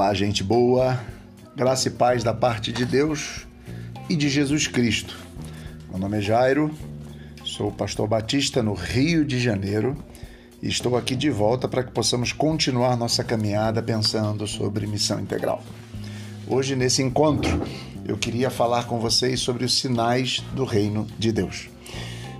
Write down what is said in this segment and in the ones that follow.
Olá, gente boa, graça e paz da parte de Deus e de Jesus Cristo. Meu nome é Jairo, sou pastor batista no Rio de Janeiro e estou aqui de volta para que possamos continuar nossa caminhada pensando sobre missão integral. Hoje, nesse encontro, eu queria falar com vocês sobre os sinais do reino de Deus.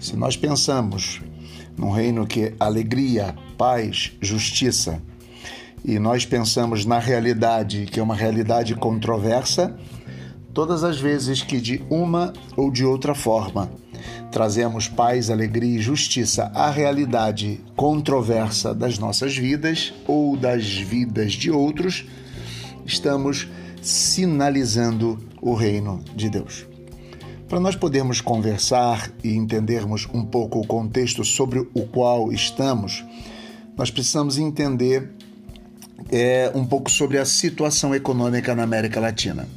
Se nós pensamos num reino que é alegria, paz, justiça, e nós pensamos na realidade, que é uma realidade controversa, todas as vezes que de uma ou de outra forma trazemos paz, alegria e justiça à realidade controversa das nossas vidas ou das vidas de outros, estamos sinalizando o reino de Deus. Para nós podermos conversar e entendermos um pouco o contexto sobre o qual estamos, nós precisamos entender é, um pouco sobre a situação econômica na América Latina.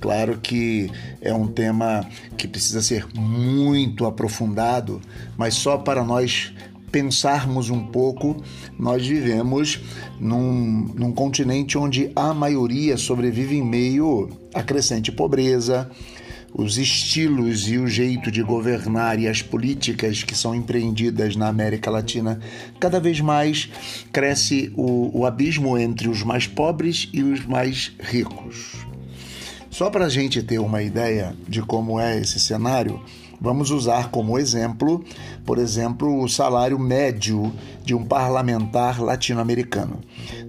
Claro que é um tema que precisa ser muito aprofundado, mas só para nós pensarmos um pouco, nós vivemos num, num continente onde a maioria sobrevive em meio à crescente pobreza, os estilos e o jeito de governar e as políticas que são empreendidas na América Latina, cada vez mais cresce o, o abismo entre os mais pobres e os mais ricos. Só para a gente ter uma ideia de como é esse cenário, vamos usar como exemplo, por exemplo, o salário médio de um parlamentar latino-americano.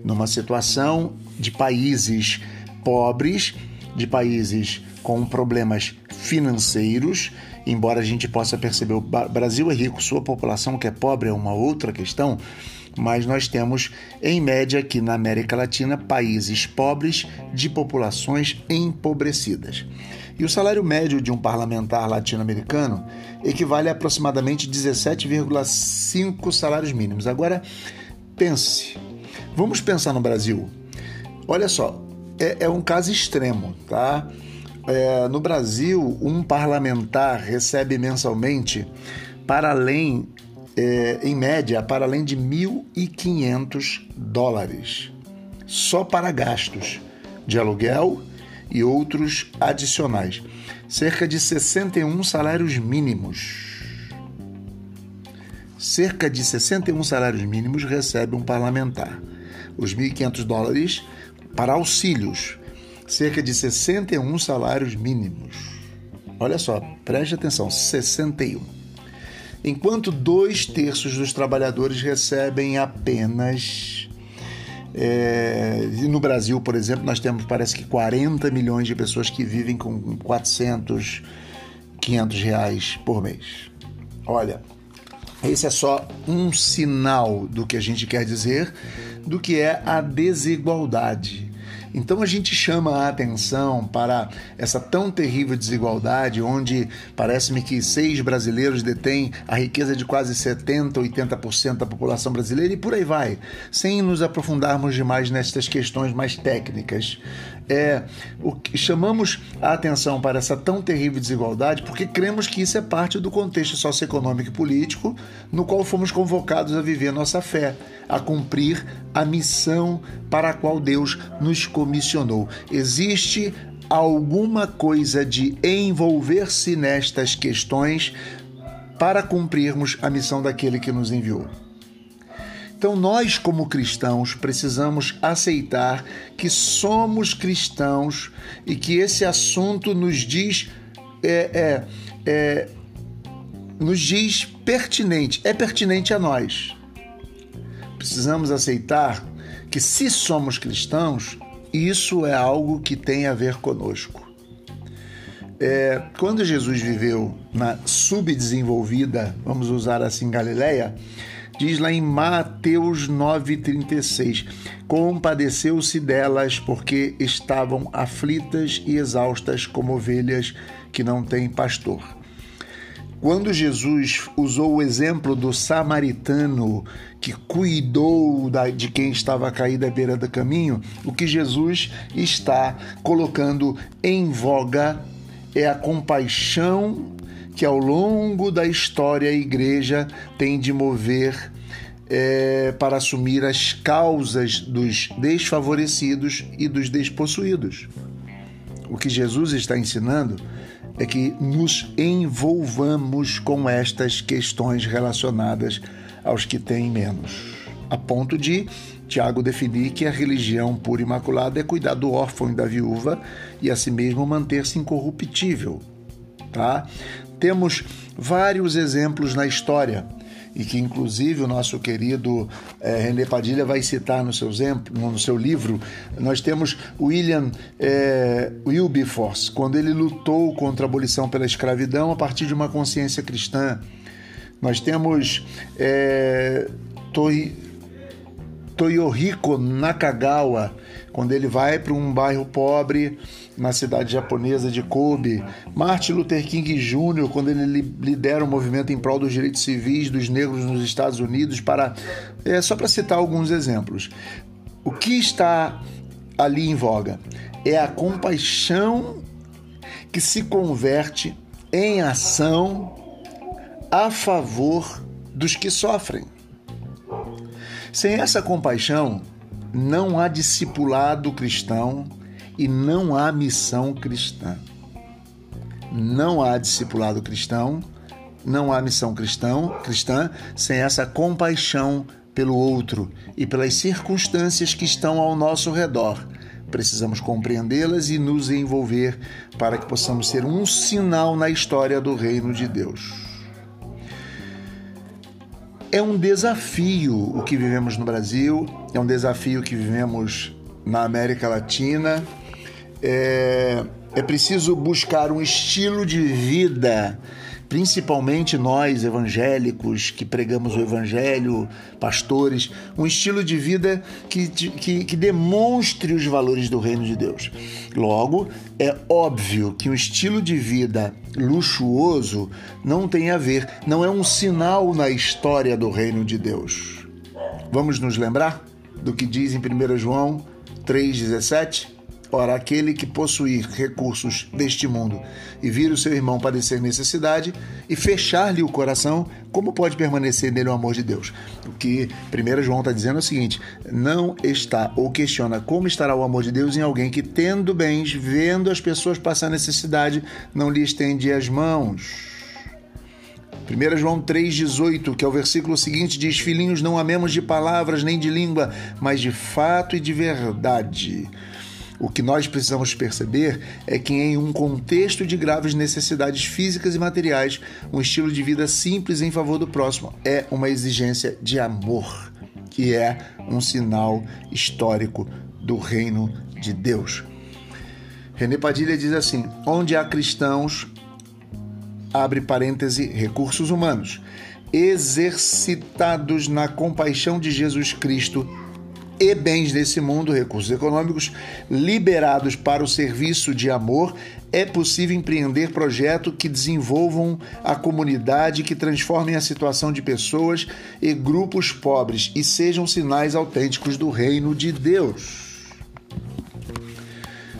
Numa situação de países pobres, de países com problemas financeiros, embora a gente possa perceber o Brasil é rico, sua população que é pobre é uma outra questão, mas nós temos em média aqui na América Latina países pobres de populações empobrecidas. E o salário médio de um parlamentar latino-americano equivale a aproximadamente 17,5 salários mínimos. Agora, pense, vamos pensar no Brasil. Olha só, é, é um caso extremo, tá? É, no Brasil, um parlamentar recebe mensalmente, para além, é, em média, para além de 1.500 dólares, só para gastos de aluguel e outros adicionais. Cerca de 61 salários mínimos. Cerca de 61 salários mínimos recebe um parlamentar. Os 1.500 dólares para auxílios cerca de 61 salários mínimos. Olha só, preste atenção: 61. Enquanto dois terços dos trabalhadores recebem apenas. É, no Brasil, por exemplo, nós temos parece que 40 milhões de pessoas que vivem com 400, 500 reais por mês. Olha, esse é só um sinal do que a gente quer dizer do que é a desigualdade então a gente chama a atenção para essa tão terrível desigualdade, onde parece-me que seis brasileiros detêm a riqueza de quase 70%, 80% da população brasileira e por aí vai, sem nos aprofundarmos demais nestas questões mais técnicas. É, o que chamamos a atenção para essa tão terrível desigualdade porque cremos que isso é parte do contexto socioeconômico e político no qual fomos convocados a viver nossa fé, a cumprir a missão para a qual Deus nos comissionou. Existe alguma coisa de envolver-se nestas questões para cumprirmos a missão daquele que nos enviou. Então, nós, como cristãos, precisamos aceitar que somos cristãos e que esse assunto nos diz, é, é, é, nos diz pertinente, é pertinente a nós. Precisamos aceitar que, se somos cristãos, isso é algo que tem a ver conosco. É, quando Jesus viveu na subdesenvolvida, vamos usar assim, Galileia, Diz lá em Mateus 9,36: Compadeceu-se delas porque estavam aflitas e exaustas como ovelhas que não têm pastor. Quando Jesus usou o exemplo do samaritano que cuidou de quem estava caído à beira do caminho, o que Jesus está colocando em voga é a compaixão que ao longo da história a igreja tem de mover é, para assumir as causas dos desfavorecidos e dos despossuídos. O que Jesus está ensinando é que nos envolvamos com estas questões relacionadas aos que têm menos, a ponto de Tiago definir que a religião pura e imaculada é cuidar do órfão e da viúva e assim mesmo manter-se incorruptível, tá? Temos vários exemplos na história e que inclusive o nosso querido é, René Padilha vai citar no seu, exemplo, no seu livro. Nós temos William é, Wilberforce, quando ele lutou contra a abolição pela escravidão a partir de uma consciência cristã. Nós temos é, Toyohiko Nakagawa, quando ele vai para um bairro pobre na cidade japonesa de Kobe, Martin Luther King Jr., quando ele lidera o um movimento em prol dos direitos civis dos negros nos Estados Unidos, para é, só para citar alguns exemplos. O que está ali em voga é a compaixão que se converte em ação a favor dos que sofrem. Sem essa compaixão, não há discipulado cristão e não há missão cristã. Não há discipulado cristão, não há missão cristão, cristã sem essa compaixão pelo outro e pelas circunstâncias que estão ao nosso redor. Precisamos compreendê-las e nos envolver para que possamos ser um sinal na história do reino de Deus. É um desafio o que vivemos no Brasil, é um desafio que vivemos na América Latina. É, é preciso buscar um estilo de vida, principalmente nós evangélicos que pregamos o evangelho, pastores, um estilo de vida que, que, que demonstre os valores do reino de Deus. Logo, é óbvio que um estilo de vida luxuoso não tem a ver, não é um sinal na história do reino de Deus. Vamos nos lembrar do que diz em 1 João 3,17? Ora, aquele que possuir recursos deste mundo e vir o seu irmão padecer necessidade e fechar-lhe o coração, como pode permanecer nele o amor de Deus? O que 1 João está dizendo é o seguinte: não está ou questiona como estará o amor de Deus em alguém que, tendo bens, vendo as pessoas passar necessidade, não lhe estende as mãos. 1 João 3,18, que é o versículo seguinte, diz: Filhinhos, não amemos de palavras nem de língua, mas de fato e de verdade. O que nós precisamos perceber é que, em um contexto de graves necessidades físicas e materiais, um estilo de vida simples em favor do próximo é uma exigência de amor, que é um sinal histórico do reino de Deus. René Padilha diz assim: onde há cristãos, abre parêntese, recursos humanos, exercitados na compaixão de Jesus Cristo e bens desse mundo, recursos econômicos liberados para o serviço de amor, é possível empreender projetos que desenvolvam a comunidade, que transformem a situação de pessoas e grupos pobres e sejam sinais autênticos do reino de Deus.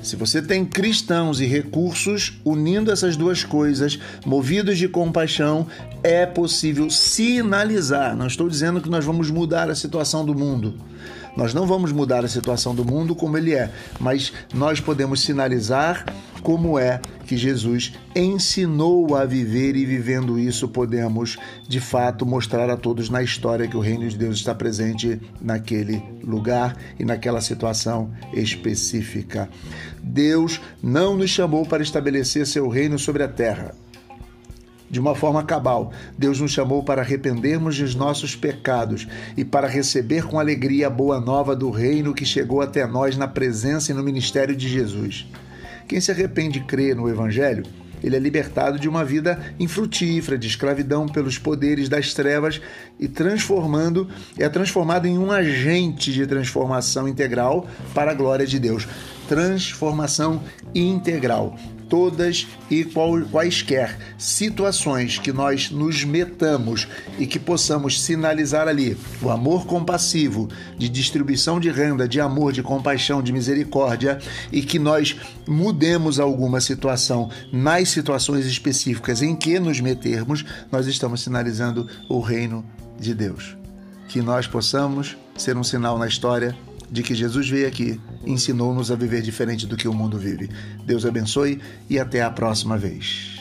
Se você tem cristãos e recursos, unindo essas duas coisas, movidos de compaixão, é possível sinalizar. Não estou dizendo que nós vamos mudar a situação do mundo. Nós não vamos mudar a situação do mundo como ele é, mas nós podemos sinalizar como é que Jesus ensinou a viver e vivendo isso podemos de fato mostrar a todos na história que o reino de Deus está presente naquele lugar e naquela situação específica. Deus não nos chamou para estabelecer seu reino sobre a terra de uma forma cabal. Deus nos chamou para arrependermos dos nossos pecados e para receber com alegria a boa nova do reino que chegou até nós na presença e no ministério de Jesus. Quem se arrepende e crê no Evangelho, ele é libertado de uma vida infrutífera, de escravidão pelos poderes das trevas e transformando, é transformado em um agente de transformação integral para a glória de Deus. Transformação integral todas e quaisquer situações que nós nos metamos e que possamos sinalizar ali o amor compassivo, de distribuição de renda, de amor, de compaixão, de misericórdia e que nós mudemos alguma situação nas situações específicas em que nos metermos, nós estamos sinalizando o reino de Deus. que nós possamos ser um sinal na história de que Jesus veio aqui ensinou-nos a viver diferente do que o mundo vive. Deus abençoe e até a próxima vez.